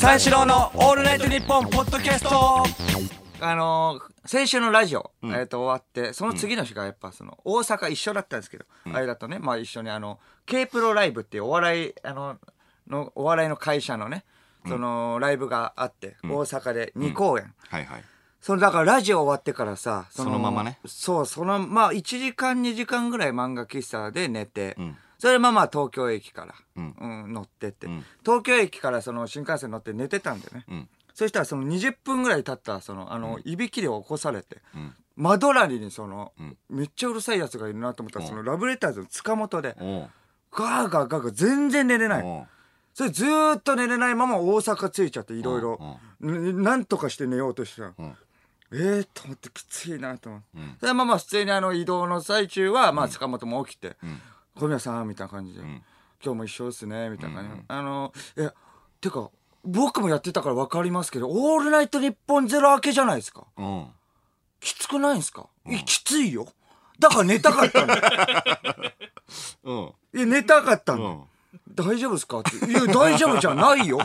三四郎のオールナイトニッポンポッドキャスト。あのー先週のラジオ、えー、と終わってその次の日がやっぱその大阪一緒だったんですけど、間とね、まあ、一緒にあの K プロライブっていうお笑いあののお笑いの会社のねそのライブがあって、大阪で2公演、はいはい。そのだからラジオ終わってからさそのままね。そうそのまあ1時間2時間ぐらい漫画喫茶で寝て、んそれでまあまあ東京駅から、ん。うん乗ってって、ん。東京駅からその新幹線乗って寝てたんだよね、ん。そしたらその20分ぐらい経ったそのあの、いびきで起こされて、窓隣にその、めっちゃうるさいやつがいるなと思ったら、そのラブレターズの塚本で、ガーガーガーガー全然寝れない、それずーっと寝れないまま大阪着いちゃっていろいろうんんなんとかして寝ようとしたら、ん。えーと思ってきついなと思って、それでまあまあ普通にあの移動の最中はまあ塚本も起きて「小宮さん」みたいな感じで、今日も一緒ですね」みたいな感じ。で、あのいやてか僕もやってたから分かりますけど「オールナイトニッポンゼロ明けじゃないですか。うん。きつくないんですか、いやきついよ。だから寝たかったの。うん。いや寝たかったの、うん大丈夫ですか？って「いや大丈夫じゃないよ。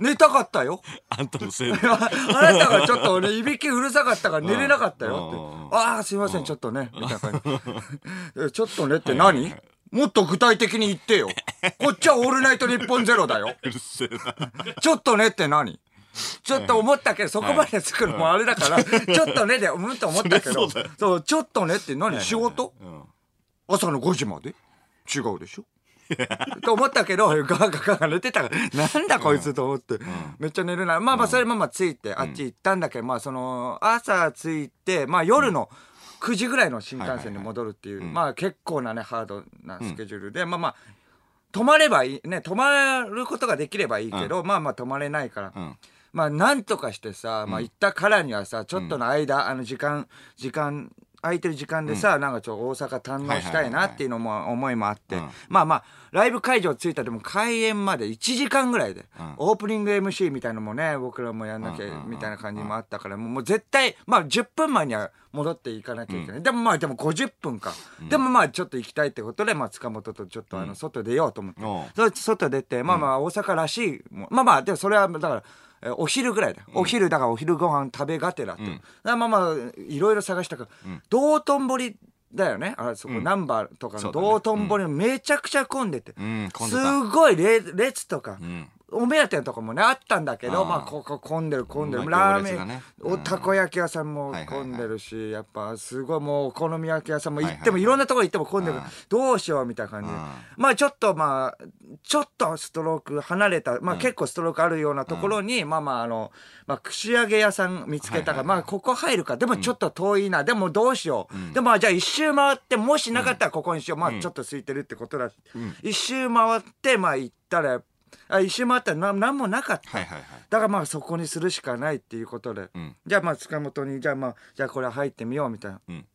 寝たかったよ」あんたのせいであ あなたがちょっと俺いびきうるさかったから寝れなかったよ。って。ああ、すいません、ちょっとね。みたいな感じ。え。ちょっとねって何？もっと具体的に言ってよ。こっちはオールナイトニッポンゼロだよ。ちょっとねって何？ちょっと思ったけど、そこまで作るのもあれだから、ちょっとねで、うんと思ったけどそうちょっとねって何？仕事？うん。朝の5時まで？違うでしょ？と思ったけど、ガーガーガーガ寝てたから、なんだこいつと思って、めっちゃ寝れな。まあまあ、それまあまあ着いて、あっち行ったんだけど、まあその、朝着いて、まあ夜の9時ぐらいの新幹線に戻るっていう、まあ結構なね、ハードなスケジュールで、まあまあ、泊まればいい、ね、泊まることができればいいけど、まあまあ泊まれないから、まあなんとかしてさ、まあ行ったからにはさ、ちょっとの間、あの時間、時間、空いてる時間でさ、なんかちょっと大阪堪能したいなっていうのも思いもあって、まあまあライブ会場着いたでも開演まで1時間ぐらいで、オープニング MC みたいのもね僕らもやんなきゃみたいな感じもあったからもう絶対まあ10分前には戻っていかなきゃいけない、でもまあでも50分か、でもまあちょっと行きたいってことで、まあ、塚本とちょっとあの外出ようと思って、外出てまあまあ大阪らしいまあまあでもそれはだからえーお昼ぐらいだ、お昼だからお昼ご飯食べがてらって、まあまあいろいろ探したから、道頓堀だよね。あそこ、ナンバーとか道頓堀めちゃくちゃ混んでて、うんすたごい列列とか、んお目当てのとこもねあったんだけどまあここ混んでる混んでる。ラーメン、おたこ焼き屋さんも混んでるし、やっぱすごいもうお好み焼き屋さんも行っても、はいろんなところ行っても混んでる、うんどうしようみたいな感じで、まあちょっとまあちょっとストローク離れたまあ結構ストロークあるようなところに、まあまああの、まあ、串揚げ屋さん見つけたから、まあここ入るか。でもちょっと遠いな、でもどうしよう、でもまあじゃあ一周回ってもしなかったらここにしよう、まあちょっと空いてるってことだし、一周回ってまあ行ったらあ一周回った。らな何もなかった、はいはいはい。だからまあそこにするしかないっていうことで、ん。じゃあまあ塚本にじゃあまあじゃあこれ入ってみようみたいな、ん。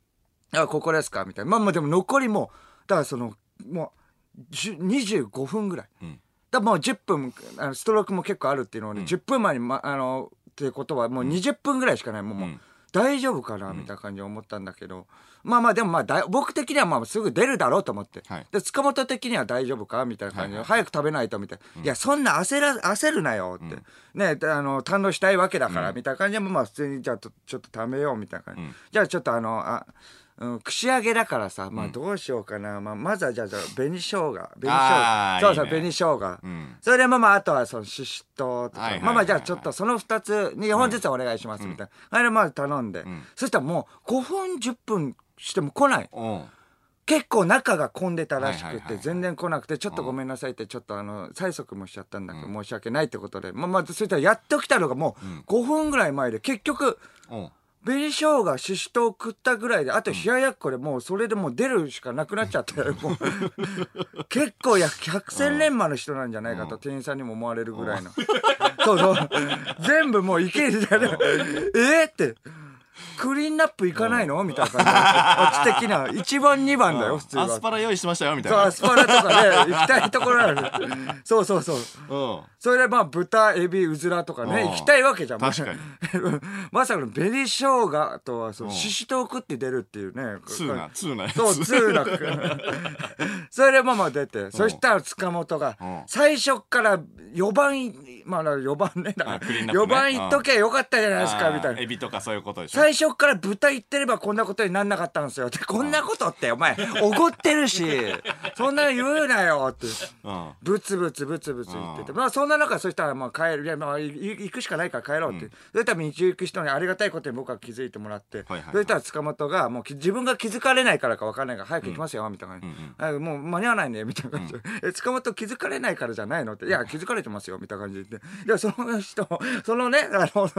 あここですかみたいな。まあまあでも残りもうだからそのもう10 25分ぐらい、だからもう10分あのストロークも結構あるっていうので、10分前に、ま、あのっていうことはもう20分ぐらいしかない。もう,、もう大丈夫かなみたいな感じで思ったんだけど、まあまあでもまあだい僕的にはまあすぐ出るだろうと思って、はい。で塚本的には大丈夫かみたいな感じで、早く食べないとみたいな、いやそんな焦ら焦るなよって、ねであの堪能したいわけだから、みたいな感じでまあ普通にじゃあとちょっと食べようみたいな感じ、じゃあちょっとあのあうん、串揚げだからさ、まあどうしようかな、まあ、まずはじゃあじゃ紅生姜紅生姜そうそういいね紅生姜、んそれでまあまああとはそのししとうとか、はいはいはいはいまあまあじゃあちょっとその2つ2本ずつお願いしますみたいな、あれまあ頼んで、そしたらもう5分10分しても来ない結構中が混んでたらしくて全然来なくてちょっとごめんなさいってちょっとあの催促もしちゃったんだけど申し訳ないってことでまあまあそしたらやっと来たのがもう5分ぐらい前で結局紅生姜ししとう食ったぐらいであと冷ややっこでもうそれでもう出るしかなくなっちゃって もう。結構や百戦錬磨の人なんじゃないかと店員さんにも思われるぐらいの。そうそう。全部もういけるじゃないえーってクリーンナップ行かないの？みたいな感じで。的な。1番2番だよ普通は。アスパラ用意してましたよみたいな。アスパラとかね行きたいところなのそうそうそう。うん。それでまあ豚エビうずらとかねうん。行きたいわけじゃん。確かに。まさかの紅生姜とはそうししとう食って出るっていうね。ツーなツーなそう、ツーな。く。それでママ出て、そしたら塚本がうん、最初から4番い、まあ4番ね、だからあクリーンナップね。4番行っとけばよかったじゃないですか、みたいな。エ。ビとかそういうことでしょ最初から豚行ってればこんなことになんなかったんですよ。で、こんなことって、お前、おごってるし、そんなの言うなよって。うん。ブツブツブツブツ言ってて、まあそんな中そしたらまあ帰る。いやまあい行くしかないから帰ろうって、それ多分道行く人にありがたいことに僕は気づいてもらって、はいはいそしたら塚本がもうき自分が気づかれないからか分かんないから早く行きますよ、みたいな。感じ、はいもう間に合わないねみたいな感じ。で、え塚本気づかれないからじゃないのって。いや気づかれてますよみたいな感じで。その人そのねあの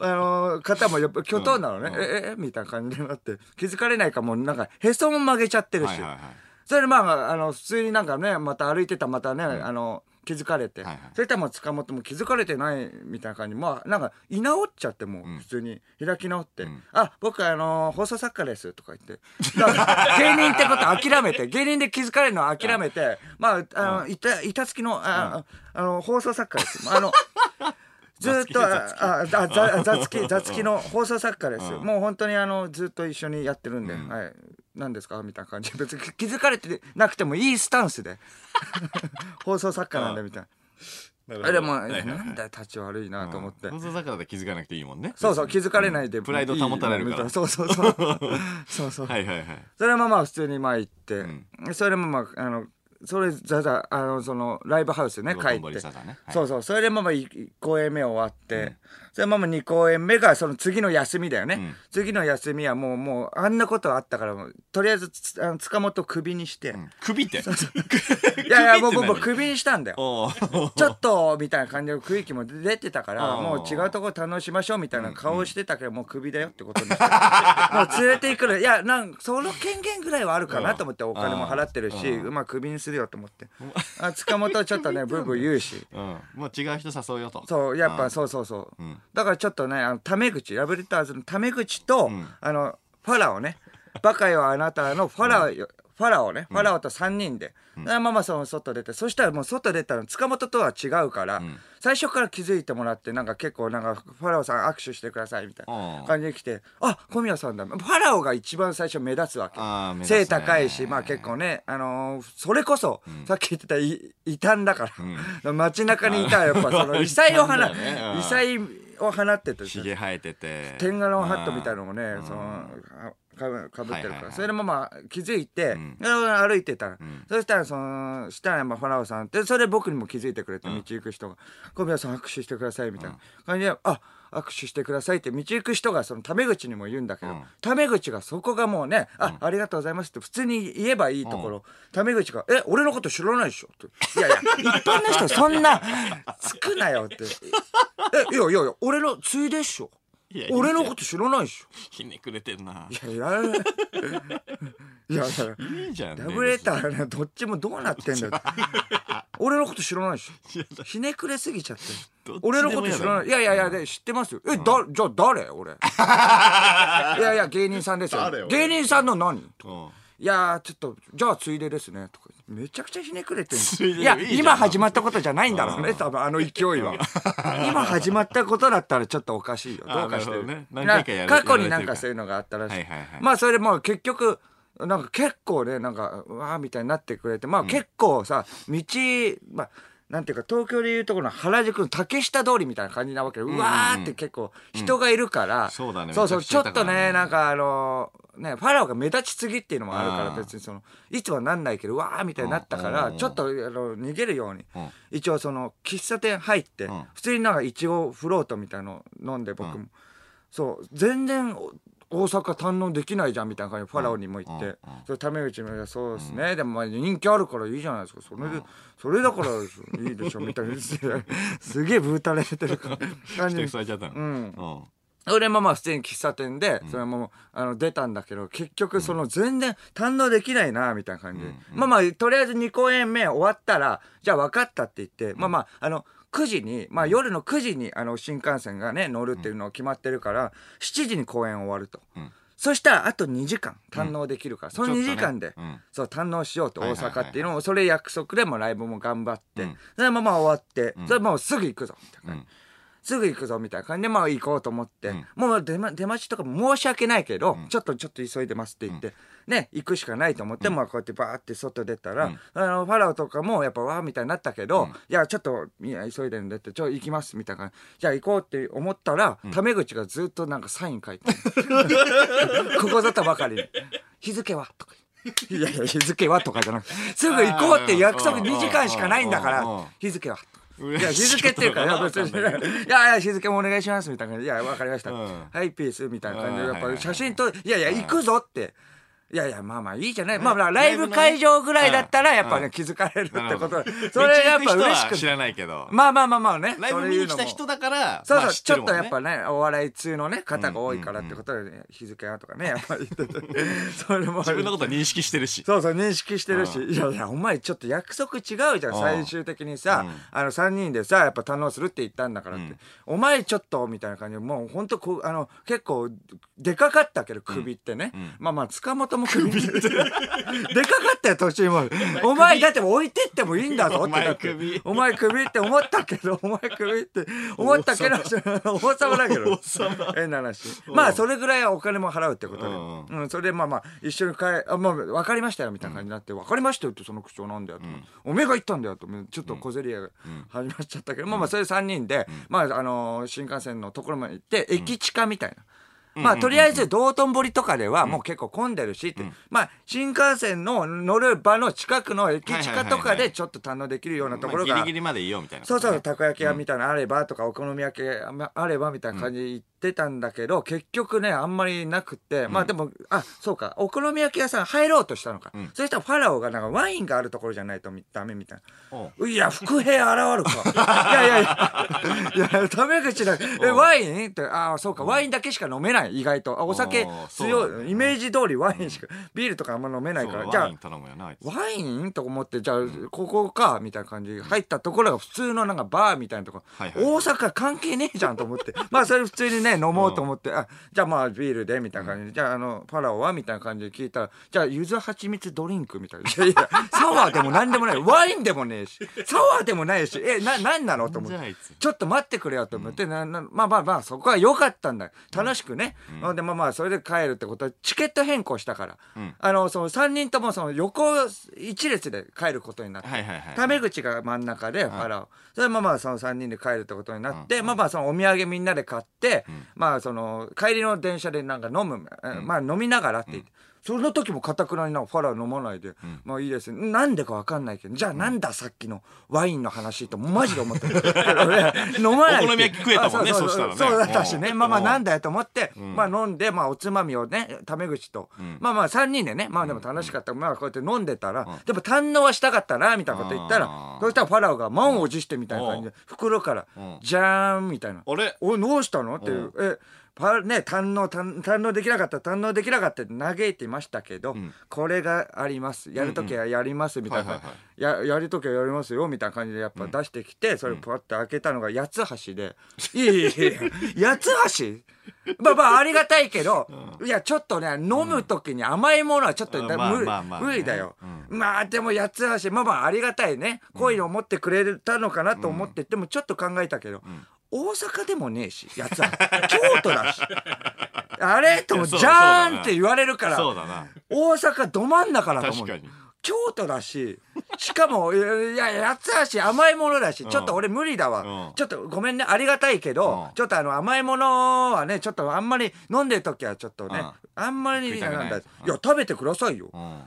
あの方もやっぱ巨頭なのね、ええみたいな感じになって気づかれないかもうなんかへそも曲げちゃってるし、はいはいはい。それでまああの普通になんかねまた歩いてたらまたね、あの気づかれて、はいはい。そしたらもう塚本も気づかれてないみたいな感じ。まあなんか居直っちゃってもう普通に開き直って「あ僕あの放送作家です」とか言って。芸人ってこと諦めて芸人で気づかれるのを諦めてまああの板板付きのあ、あの放送作家です。あのずーっとあああざざつきざつきの放送作家です。よ、もう本当にあのずっと一緒にやってるんで、はい。何ですか？みたいな感じ。別に気づかれてなくてもいいスタンスで。放送作家なんでみたいな、なあでも、はいはいなんだよ立ち悪いなと思って、放送作家で気づかなくていいもんね。そうそう気づかれないで、プライド保たれるから。そうそうそう。そうそう、はいはいはい。それはまあまあ普通にまあ行って、ん。それでもまああのそれザザあのそのライブハウスね帰って、ねはいそうそうそれでまあまあ1公演目終わって、それでまあまあ2公演目がその次の休みだよね、ん。次の休みはもうもうあんなことあったからとりあえずつあの塚本をクビにして、うん。首って？いやいやもう首って何？もうクビにしたんだよ。ちょっとみたいな感じの雰囲気も出てたからもう違うところ楽しましょうみたいな顔をしてたけどもうクビだよってことにして。もう連れていくの。いやなんその権限ぐらいはあるかなと思ってお金も払ってるしうんまあクビにするよと思って。あ塚本はちょっとねブーブー言うし。うん。もう違う人誘うよと。そうやっぱうん。そうそうそう、んだからちょっとねあのタメ口ラブレターズのタメ口と、あのファラオね。バカよあなたのファラオよ、ファラオね、ファラオと3人で、でまあまあその外出てそしたらもう外出たら塚本とは違うから、最初から気づいてもらってなんか結構なんかファラオさん握手してくださいみたいなうん。感じで来てあ小宮さんだ。ファラオが一番最初目立つわけ。背高いしまあ結構ねあのーそれこそ、さっき言ってたい異端だから、街中にいたらやっぱその 異彩を放ね。うん。異彩を放っててひげ生えてて。天下のハットみたいなのもね、そのかぶかぶってるから、はいはいはい。それでもまあ気づいて、歩いてた。ら、そしたらそのしたらまあファラオさんってそれ僕にも気づいてくれて、道行く人が「小宮さん握手してください」みたいな感じで「あ握手してください」って道行く人がそのタメ口にも言うんだけど、うん。タメ口がそこがもうね「あ、ありがとうございます」って普通に言えばいいところ、タメ口が「え俺のこと知らないでしょ」って「いやいや一般の人そんなつくなよ」って「えいやいやいや俺のついでっしょ」いや俺のこと知らないでしょ。ひねくれてんな。いや いやい。やいや。いいじゃんダブレターねどっちもどうなってんだよ。俺のこと知らないでしょ。ひねくれすぎちゃって。俺のこと知らない。いやいやいやで知ってますよ。えだじゃあ誰？俺。いやいや芸人さんですよ。芸人さんの何？うんいやーちょっとじゃあついでですねとか。めちゃくちゃひねくれてんついや今始まったことじゃないんだろうね多分あの勢いは。今始まったことだったらちょっとおかしいよ。どうかして。るね。過去になんかそういうのがあったらしい、はいはいはいまあそれでもう結局なんか結構ねなんかうわーみたいになってくれて。まあ結構さ道まあなんていうか東京でいうところの原宿の竹下通りみたいな感じなわけ。で、うわーって結構人がいるから、そうだね。そうそうちょっとねねなんかあのねファラオが目立ちすぎっていうのもあるから別にそのいつはなんないけどうわーみたいになったからうん。ちょっとあの逃げるように。うん。一応その喫茶店入ってん。普通になんかいちごフロートみたいの飲んで僕も。そう全然お大阪堪能できないじゃんみたいな感じでファラオにも言って、それタメ口もそうですね、でもまあ人気あるからいいじゃないですか。それで、それだからいいでしょみたいな。すげえぶうたれてる感 じうん俺もまあ普通に喫茶店で、それもあの出たんだけど、結局その全然堪能できないな、みたいな感じで。まあまあ、とりあえず2公演目終わったら、じゃあ分かったって言って、まあまあ、あの、9時に、まあ夜の9時にあの新幹線がね、乗るっていうのが決まってるから、7時に公演終わると。そしたらあと2時間堪能できるから、その2時間で、ね。うん。そう堪能しようと大阪っていうのをそれ約束でもライブも頑張って、うん。それまま終わって、それもうすぐ行くぞみたいなすぐ行くぞみたいな感じでまあ行こうと思って、うん。もう出,、ま、出待ちとかも申し訳ないけど、ちょっとちょっと急いでますって言って、ね行くしかないと思って、まあこうやってバーって外出たら、うん。あのファラオとかもやっぱわーみたいになったけど、いやちょっといや急いでるんでってちょ行きますみたいな感じ。じゃあ行こうって思ったら、タメ口がずっとなんかサイン書いて ここぞとばかりに。日付は？とか。いやいや日付は？とかじゃなくて。すぐ行こうって約束うん。2時間しかないんだからうん。日付は？とかいや日付っていうかいや別に。いやいや日付もお願いしますみたいな感じで。いやわかりました、うん。はいピースみたいな感じでやっぱ写真といやいや行くぞっていやいやまあまあいいじゃない。まあまあライブ会場ぐらいだったらやっぱね気づかれるってこと。でそれやっぱ嬉しく知らないけど。まあまあまあまあね。ライブ見に来た人だからそうそう、ちょっとやっぱね、お笑い通のね、方が多いからってことで、ね日付はとかね、やっぱり。言ってて、それも。自分のこと認識してるし。そうそう、認識してるし、いやいや、お前ちょっと約束違うじゃん、うん。最終的にさ、うん。あの、3人でさ、やっぱ堪能するって言ったんだからって、うん。お前ちょっと、みたいな感じで、もうほんとこう、あの、結構、でかかったけど、首ってね。ん。まあまあ、塚本も首。でかかったよ、途中も。お前、だって置いてってもいいんだぞって。お前首お前首って思ったけど、お前首って思ったけど、王様だけど。変な話。まあ、それぐらいはお金も払うってことで。うんうん、それでまあまあ、一緒に帰、あ、まあ、分かりましたよ、みたいな感じになって、分かりましたよってその口調なんだよと。おめえが言ったんだよと。ちょっと小競り合いが始まっちゃったけど、まあまあ、それ3人で、まあ、あのー、新幹線のところまで行って、駅地下みたいな。まあ、とりあえず道頓堀とかではもう結構混んでるしって、まあ、新幹線の乗る場の近くの駅地下とかでちょっと堪能できるようなところがまあギリギリまでいいよみたいな。そうそう、たこ焼き屋みたいなのあればとか、お好み焼き屋あればみたいな感じで言ってたんだけど、結局ね、あんまりなくって、まあでも、あ、そうか、お好み焼き屋さん入ろうとしたのか。んそしたらファラオがなんかワインがあるところじゃないとダメみたいおな。いや、伏兵現るか。いやいやいや、いや、タメ口だ。え、ワインって、ああ、そうか、ワインだけしか飲めない、意外と。あお酒強い、イメージ通りワインしか、ビールとかあんま飲めないから。じゃあワイン、頼むよなあいつワインと思って、じゃあ、ここか、みたいな感じで入ったところが普通のなんかバーみたいなところ、大阪関係ねえじゃんと思って、まあそれ普通にね、飲もうと思って、あ、じゃあまあビールで、みたいな感じで、じゃああの、パラオはみたいな感じで聞いたら、じゃあ、柚子蜂蜜ドリンクみたいな。い やいや、サワーでもなんでもない。ワインでもねえし、サワーでもないし、え、な、なんなのと思って。ちょっと待ってくれよと思って、ななまあまあまあ、そこは良かったんだよ。楽しくね。で、まあまあ、それで帰るってことは、チケット変更したから。んあの、その3人ともその横一列で帰ることになって。はいはいはいタメ口が真ん中で、ファラオ。それでまあまあ、その3人で帰るってことになって、まあまあ、そのお土産みんなで買って、まあ、その、帰りの電車でなんか飲む、えまあ飲みながらって言って。その時もかたくなになファラオ飲まないで、まあいいですなんでかわかんないけど、じゃあなんださっきのワインの話とマジで思ってる。俺 飲まない。お好み焼き食えたもんねあうそしたらね。そうだったしね。うん。まあまあうんなんだよと思って、まあ飲んで、まあおつまみをね、タメ口と、まあまあ3人でね、まあでも楽しかった。まあこうやって飲んでたら、でも堪能はしたかったな、みたいなこと言ったらそしたらファラオが満を持してみたいな感じで、袋からうん、じゃーんみたいな。あれ？おい、どうしたの？っていう。え、パね、堪能、堪堪能できなかった、堪能できなかったって嘆いていましたけど、ん。これがあります。やるときはやります、みたいな。や、やるときはやりますよ、みたいな感じでやっぱ出してきて、それパッて開けたのが八つ橋で、いやいやいや、八つ橋？まあまあありがたいけど、いやちょっとね飲む時に甘いものはちょっと、うん。まあだ無理まあまあね。無理だよ、まあでも八つ橋まあまあありがたいね。恋を持ってくれたのかなと思って、でもちょっと考えたけど、大阪でもねえし八つ橋京都だし。あれ？ともじゃーんって言われるからそうだな。大阪ど真ん中だと思う。確かに。京都だししかもいやいや八つ橋甘いものだし、ちょっと俺無理だわ、うん。ちょっとごめんね。ありがたいけど、うん。ちょっとあの甘いものはねちょっとあんまり飲んでる時はちょっとね、あんまり食いたくない。なんだいうん。や食べてくださいよ、うん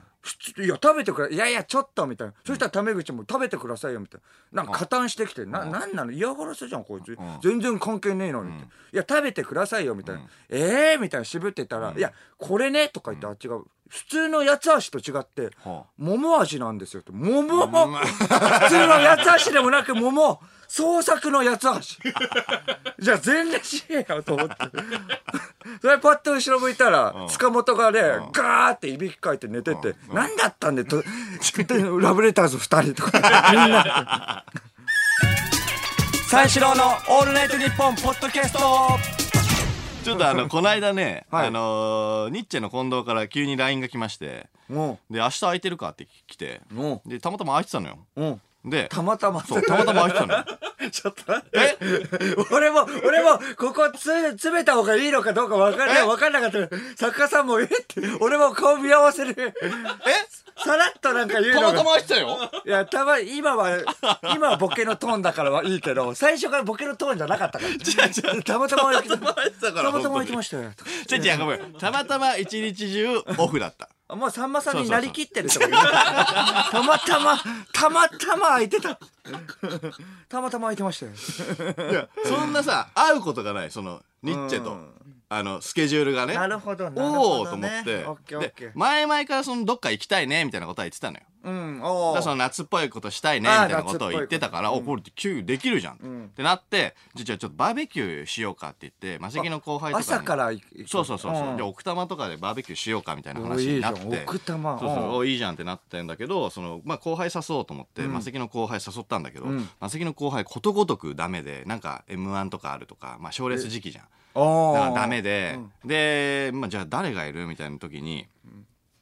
いや食べてくれいやいやちょっとみたいな、そしたらタメ口も食べてくださいよみたいな。なんか加担してきて、ななんなの？嫌がらせじゃんこいつ、全然関係ねえのにって、いや食べてくださいよみたいな、ええ？ー、みたいな。渋ってたら、いやこれねとか言ってあっちが普通の八つ橋と違って、は桃味なんですよって。桃。も、普通の八つ橋でもなく桃。創作の八つ橋じゃあ全然しねえよと思って。それパッと後ろ向いたら、塚本がね、ガーっていびきかいて寝てて、何だったんでとでラブレターズ2人とか。みんな。三四郎の「オールナイトニッポン」ポッドキャストちょっとあのこの間ね、はい。あのーニッチェの近藤から急に LINE が来ましてもで明日空いてるかって来てでたまたま空いてたのよでうたまたまそうたまたま空いてたのよ ちょっと待って。俺も、俺も、ここつ、詰めた方がいいのかどうか分かんない。分かんなかった。作家さんも、え？って、俺も顔見合わせる。え？さらっとなんか言うのが。たまたま空いてたよいや、たま、今は、今はボケのトーンだからはいいけど、最初からボケのトーンじゃなかったから。たまたま空いてた。たまたま空いてたからたまたま空いてましたよ。ちょちょごめんたまたま一日中オフだったあもうさんまさんになりきってるってことねたまたま、たまたま空いてた。たまたま空いてましたよ。いやそんなさ会うことがないそのニッチェとうんあのスケジュールがねなるほど、なるおおと思ね。って。で。前々からそのどっか行きたいねみたいなことは言ってたのよ。うん、だおー。からその夏っぽいことしたいねみあーたいなことを言ってたから、おこれ急できるじゃん、ん。ってなってじゃあちょっとバーベキューしようかって言ってマセキの後輩とかに朝から行く。そうそうそうそう、ん。じゃあ奥多摩とかでバーベキューしようかみたいなお話いいじゃん。になって奥多摩。そうそううん。おいいじゃんってなってんだけどその、まあ、後輩誘おうと思って、マセキの後輩誘ったんだけど、ん。マセキの後輩ことごとくダメでなんか m 1とかあるとかまあ賞レース時期じゃんだからダメで、で、まあ、じゃあ誰がいるみたいな時に、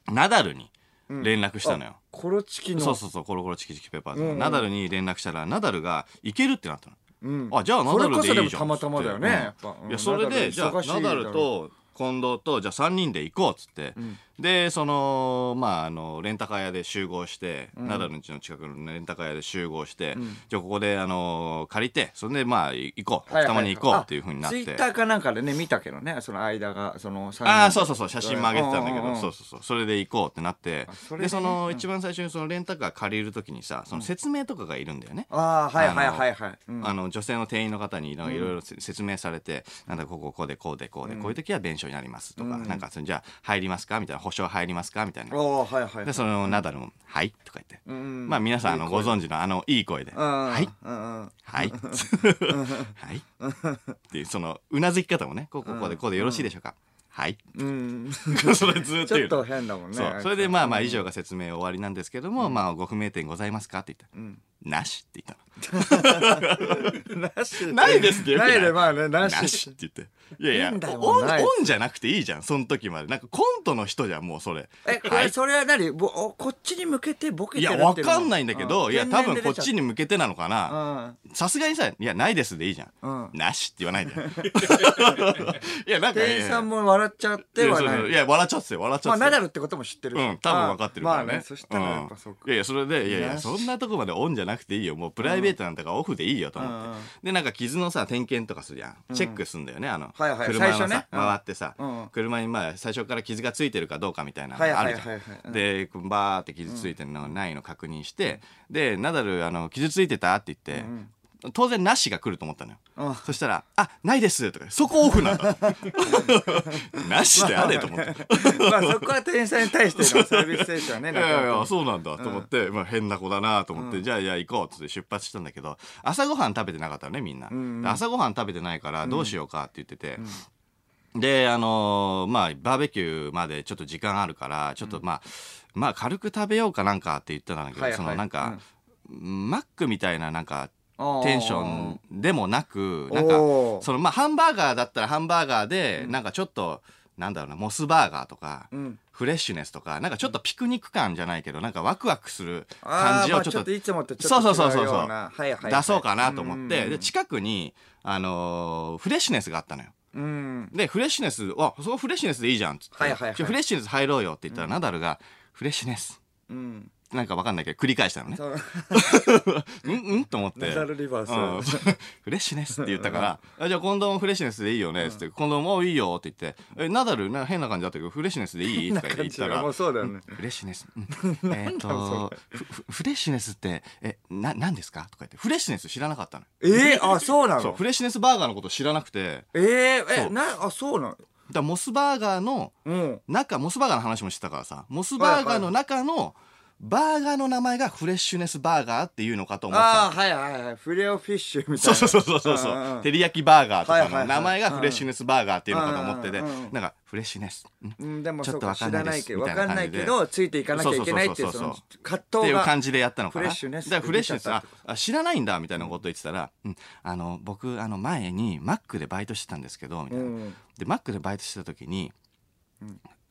ナダルに連絡したのよ、コロチキの。そうそうそうコロコロチキチキペッパーズの、ナダルに連絡したらナダルが行けるってなったの、うん。あじゃあナダルでいいじゃん。それこそでもたまたまだよねいやそれでじゃあナダルと近藤とじゃあ3人で行こうっつって、でそのまああのレンタカー屋で集合して、ナダルの家の近くのレンタカー屋で集合して、じゃあここであの借りてそれでまあ行こう。奥多摩に行こうっていうふうになって、ツイッターかなんかでね見たけどねその間がそのああそうそうそう写真も上げてたんだけどそうそうそうそれで行こうってなってそれでその一番最初にそのレンタカー借りる時にさその説明とかがいるんだよね。ああはいはいはいはい。うん。あの女性の店員の方になんかいろいろせ説明されて、なんだこここうでこうでこうで、こういう時は弁償になりますとか、なんかそのじゃあ入りますか？みたいな保証入りますかみたいな。おおはいはい。でそのナダルも「はい」とか言って、んまあ皆さんあのご存知のあのいい声で「うんはい」はい。はい。っていう、その、うなずき方もね、こう、こうこうで、こうでよろしいでしょうか。はい。うん。それずっと言う。の。ちょっと変だもんねそれで、まあまあ、以上が説明終わりなんですけども、まあ、ご不明点ございますかって言ったら、なしって言った なしの。ないですって言うない？でまあねななししって言って。いやいや、変だよオン、ないオンじゃなくていいじゃん、その時まで。なんかコントの人じゃん、もうそれ。えこれはい？それは何？ぼおこっちに向けてボケてるいや、わかんないんだけど、いや、多分こっちにに向けてなのかな。さすがにさ、いや、ないですでいいじゃん。うん。なしって言わないで。いや、なんか、店員さんも笑っちゃってい。やはないいや笑っちゃってたよ笑っちゃってまあナダルってことも知ってるし。うん多分分かってるからね,、まあねそしたらやっぱそうか。ん。いやいやそれでいやいやそんなとこまでオンじゃなくていいよ。もうプライベートなんだからオフでいいよと思って、でなんか傷のさ点検とかするやん、チェックすんだよねあの、はいはい。車のさ、ねうん回ってさ、うん。車にまあ最初から傷がついてるかどうかみたいなのあるじゃん、はいはい。うん。でバーって傷ついてるのないの確認して、でナダルあの傷ついてたって言って、当然なしが来ると思ったのよ、うん。そしたら「あないです」とかそこオフなんだ なしであれと思って。まあそこは店員さんに対してのサービス精神はね いやいやそうなんだと思って、まあ、変な子だなと思って、じゃあじゃあ行こうっつって出発したんだけど朝ごはん食べてなかったのねみんな、で朝ごはん食べてないからどうしようかって言ってて、であのーまあバーベキューまでちょっと時間あるからちょっとまあ、まあ軽く食べようかなんかって言ってたんだけど、はいはい。そのなんか、マックみたいななんかテンションでもなくなんかそのまあハンバーガーだったらハンバーガーで、なんかちょっとなんだろうなモスバーガーとか、ん。フレッシュネスとかなんかちょっとピクニック感じゃないけどなんかワクワクする感じをちょっといつもとちょそうっとそうそうそう。そうようなはいはいはい出そうかなと思って、うん。で近くにあのーフレッシュネスがあったのよ。うん。でフレッシュネス「あそこフレッシュネスでいいじゃん」っつって、はいはいはい。じゃあフレッシュネス入ろうよ」って言ったら、ナダルが「フレッシュネス。うん」なんかわかんないけど繰り返したのね。そう。うんうん？と思って。ナダルリバース。うん。フレッシュネスって言ったから、あじゃあ近藤もフレッシュネスでいいよねっつって、近藤もいいよって言って、え、ナダルな変な感じだったけど、フレッシュネスでいい？とか言ったらもう、そうだよね。フレッシュネス。うん。えっとフ、レッシュネスって、え、な、何ですか？とか言って、フレッシュネス知らなかったの。えー、あそうなの？フレッシュネスバーガーのこと知らなくて、えー、えなあそうなの？だモスバーガーのうん。中、モスバーガーの話もしてたからさ、モスバーガーの中のバーガーの名前がフレッシュネスバーガーっていうのかと思っああたはいはいはい。フレオフィッシュみたいな。そうそうそうそうそう。照り焼きバーガーとかの名前がフレッシュネスバーガーっていうのかと思っててなんかフレッシュネス。ん。うん、でもちょっとわかんないです。らないけどみたいなわかんないけどついていかなきゃいけないっていうその葛っていう感じでやったのかなフレッシュネスだからフレッシュネスあ知らないんだみたいなこと言ってたら、うん、あの僕あの前にマックでバイトしてたんですけどみたいな、うんでマックでバイトしてた時に、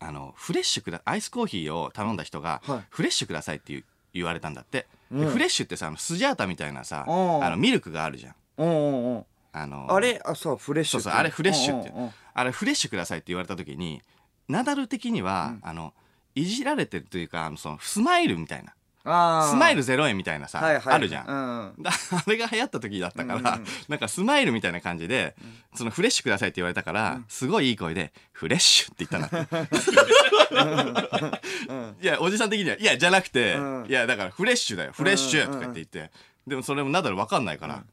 あのフレッシュくだアイスコーヒーを頼んだ人が、はい。フレッシュくださいって言われたんだって、でうん。フレッシュってさスジャータみたいなさうん。あのミルクがあるじゃん。うんうんうん。あのあれあそうフレッシュそうそうあれフレッシュって。うんうんうん。あれフレッシュくださいって言われた時にナダル的には、あのいじられてるというかあのそのスマイルみたいなスマイル0円みたいなさ、はいはい。あるじゃん、うんだ あれが流行った時だったから、うんうん。なんかスマイルみたいな感じで、そのフレッシュくださいって言われたから、すごいいい声で、フレッシュって言ったん。だって。いや、おじさん的には、いや、じゃなくて、うん。いや、だからフレッシュだよ、フレッシュとかって言って、でもそれもナダルわかんないから、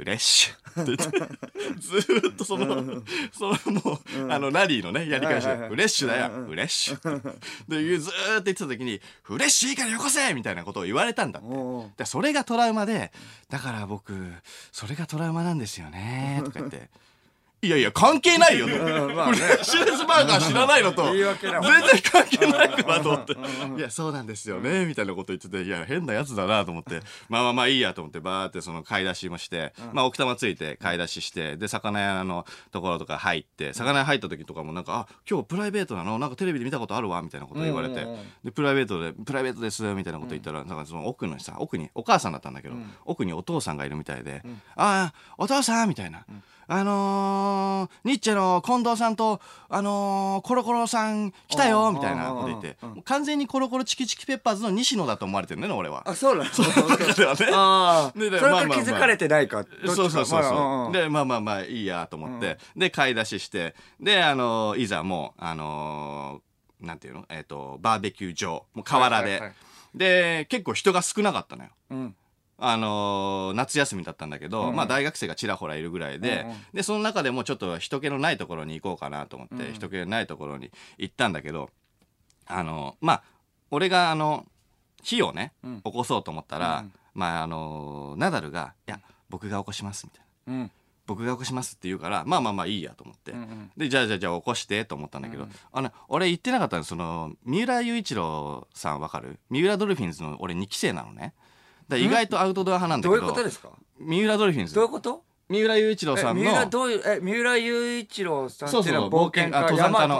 フレッシュ。って言って、ずーっとその、そのもう、あの、ラリーのね、やり返し。で、フレッシュだよ、うんうんフレッシュ。って。で、ずーっと言ってた時に、フレッシュいいからよこせみたいなことを言われたんだって。でそれがトラウマでだから僕それがトラウマなんですよねとか言っていやいや関係ないよと、フレッシュネスバーガー知らないのと。全然関係ないからと思って。いやそうなんですよねみたいなこと言ってていや変なやつだなと思って。まあまあまあいいやと思ってバーってその買い出しもして、まあ奥多摩ついて買い出ししてで魚屋のところとか入って魚屋入った時とかもなんか「あ今日プライベートなの？なんかテレビで見たことあるわ」みたいなこと言われて、でプライベートで「プライベートです」みたいなこと言ったら、なんかその奥のさ奥にお母さんだったんだけど、奥にお父さんがいるみたいで「ああお父さん」みたいな。あのー、ニッチェの近藤さんと、あのー、コロコロさん来たよみたいなこと言って、完全にコロコロチキチキペッパーズの西野だと思われてるね、俺は。あそうなのだ。よ。ねああそれか気づかれてないかそうそうそうそう、でまあまあまあいいやと思って、で買い出しして。であのいざもうあのーなんていうの？えっ、とバーベキュー場。もう河原で、で結構人が少なかったのよ。うんあのー夏休みだったんだけど、うんまあ大学生がちらほらいるぐらいで、でその中でもちょっと人気のないところに行こうかなと思って、うん人気のないところに行ったんだけどあのまあ俺があの火をね、うん。起こそうと思ったら、うんまああのナダルが「いや僕が起こします」みたいな。うん。僕が起こしますって言うからまあまあまあいいやと思って、うんうん。でじゃあじゃあじゃあ起こしてと思ったんだけど、うんあの俺言ってなかったのその三浦雄一郎さんわかる？三浦ドルフィンズの俺2期生なのねだから意外とアウトドア派なんだど。うけどいうことですか？三浦ドルフィンズ。どういうこと？三浦雄一郎さんえ三浦のどういうえ三浦雄一郎さんっていうのはそうそう冒険家？登山家の。山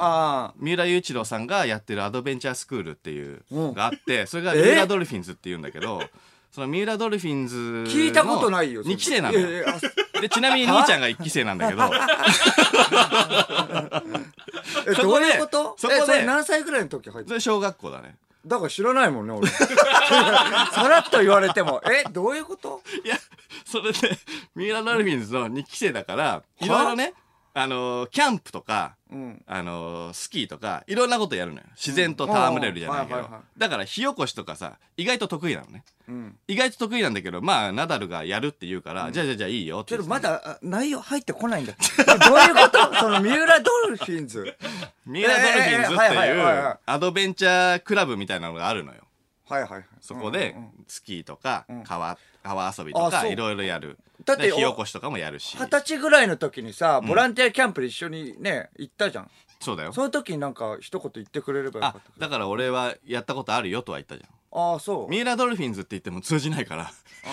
あ。三浦雄一郎さんがやってるアドベンチャースクールっていううん。があってそれがえ？三浦ドルフィンズっていうんだけどその三浦ドルフィンズの聞いたことないよ2期生なのよ。いやいやあでちなみに兄ちゃんが1期生なんだけど。えそこでどういうこと？そこでえそれ何歳ぐらいの時入ってそれ小学校だねだから知らないもんね俺。さらっと言われても。えどういうこと？いや、それで、三浦ドルフィンズの2期生だから、いろいろね、あのーキャンプとか、うん。あのースキーとか、いろんなことやるのよ。自然と戯れるじゃないけど。うんはいはいはい。だから火起こしとかさ、意外と得意なのね。うん。意外と得意なんだけど、まあ、ナダルがやるって言うから、じゃあじゃあじゃあいいよってちょっと言まだあ内容入ってこないんだど。ういうこと？その三浦ドルフィンズ。三浦ドルフィンズっていはいはいはいい。う、アドベンチャークラブみたいなのがあるのよ。はいはいはい。そこでスキーとかん、川、川遊びとか、あそう。いろいろやる。だってで火起こしとかもやるし。二十歳ぐらいの時にさボランティアキャンプで一緒にね行ったじゃんそうだよ。その時になんか一言言ってくれればよあかっただから俺はやったことあるよとは言ったじゃんああそう。三浦ドルフィンズって言っても通じないから。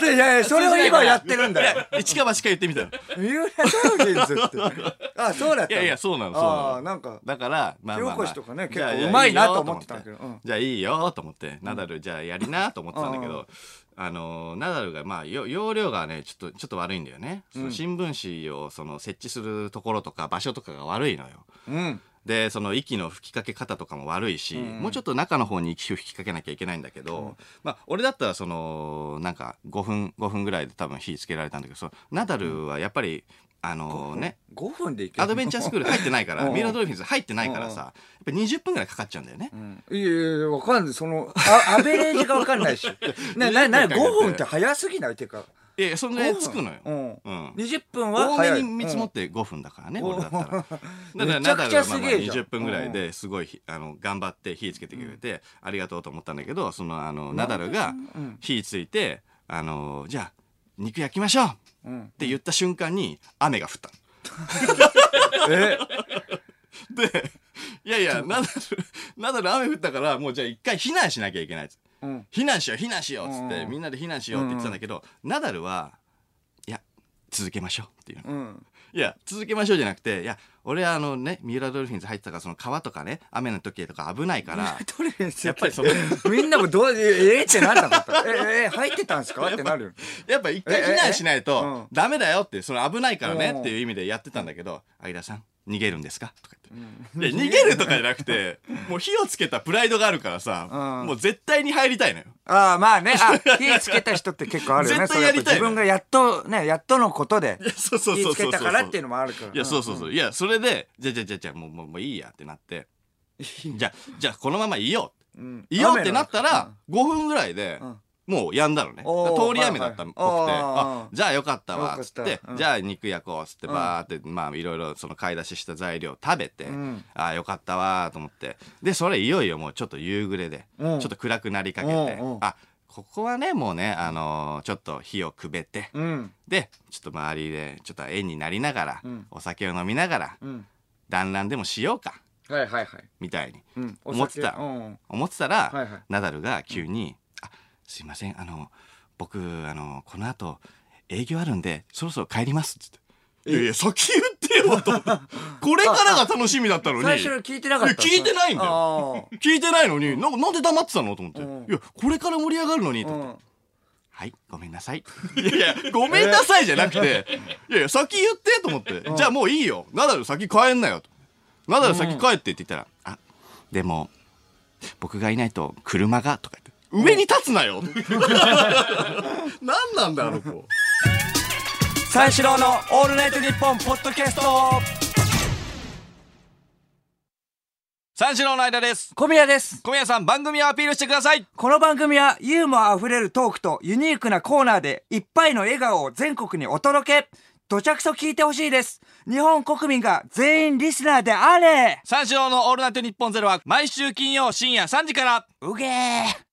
でいやいやそれを今やってるんだよ。一か八か言ってみたよ三浦ドルフィンズって。あそうだったの。いやいやそうなのそうなの。ああなんかだからまあまあ、まあ、火起こしとかね結構うまいなと思ってたんだけどうん。じゃあいいよと思って。ナダルじゃあやりなと思ってたんだけど、あのナダルがまあよ容量がねちょっとちょっと悪いんだよね、その新聞紙をその設置するところとか場所とかが悪いのよ。うんでその息の吹きかけ方とかも悪いし、もうちょっと中の方に息を吹きかけなきゃいけないんだけど、まあ俺だったらそのなんか5分5分ぐらいで多分火つけられたんだけどそのナダルはやっぱり、あのね5分でアドベンチャースクール入ってないからうん。三浦ドルフィンズ入ってないからさやっぱ20分ぐらいかかっちゃうんだよね、うん。いやいやいやわかんない。そのあアベレージがわかんないし ななな5分って早すぎない？っていうかいやそんぐらいつくのよ、うん。うん。20分は？多めに見積もって5分だからね、うん俺だったら。だからナダルはまあまあげえじゃん。20分ぐらいですごいひあの頑張って火つけてくれて、ありがとうと思ったんだけどそのあのナダルが火ついてあのじゃあ肉焼きましょうっうん。て言った瞬間に雨が降ったの。え？でいやいやナダルナダル雨降ったからもうじゃあ一回避難しなきゃいけないっつうん。避難しよう避難しようっつって、うん。みんなで避難しようって言ってたんだけど、ナダルはいや続けましょうっていうの。うん。いや続けましょうじゃなくていや俺はあのね三浦ドルフィンズ入ってたからその川とかね雨の時とか危ないからトリレンスやっぱりその みんなもどうええってならなかったええ入ってたんですか？ってなる。やっぱ一回避難しないええうとん。ダメだよってその危ないからねうんっていう意味でやってたんだけど相田さん逃げるんですか？とか言って、いや逃げるとかじゃなくてもう火をつけたプライドがあるからさ、うん。もう絶対に入りたいのよ。ああまあね。あ 火つけた人って結構あるよね。絶対やりたい自分がやっとねやっとのことで火つけたからっていうのもあるから。いやそうそうそう、いやそれでじゃあじゃあじゃあじゃあもうもうもういいやってなって。じゃあじゃあこのままいよ。ううん。いようってなったら5分ぐらいでうんもうやんだろうね通り雨だったっぽくて、あじゃあよかったわっつって。じゃあ肉焼こうっつってバーってまあいろいろその買い出しした材料食べて、うん。ああよかったわと思って。でそれいよいよもうちょっと夕暮れで、うん。ちょっと暗くなりかけて、うんうん。あここはねもうねあのーちょっと火をくべて、うん。でちょっと周りでちょっと絵になりながら、うん。お酒を飲みながらうん。団らんでもしようかはいはいはい。みたいに思ってた思ってたら、はいはい。ナダルが急に「あすいません。あの僕あのこの後営業あるんでそろそろ帰ります」っつって「いやいや先言ってよ」と。これからが楽しみだったのに。最初聞いてなかった聞いてないんだよ。よ聞いてないのに。ななんで黙ってたのと思って「うん。いやこれから盛り上がるのに」と。思ってうん。はい、ごめんなさい。いやいや、ごめんなさいじゃなくて、いやいや、先言ってと思って、じゃあもういいよ。ナダル先帰んなよと。ナダル先帰ってって言ったら、あ、でも、僕がいないと車がとか言って、上に立つなよ。何なんだ、あの子。三四郎のオールナイトニッポンポッドキャスト三四郎の間です。小宮です小宮さん、番組をアピールしてください。この番組はユーモアあふれるトークとユニークなコーナーでいっぱいの笑顔を全国にお届けどちゃくそ聞いてほしいです日本国民が全員リスナーであれ三四郎のオールナイトニッポンゼロは毎週金曜深夜3時から。うげー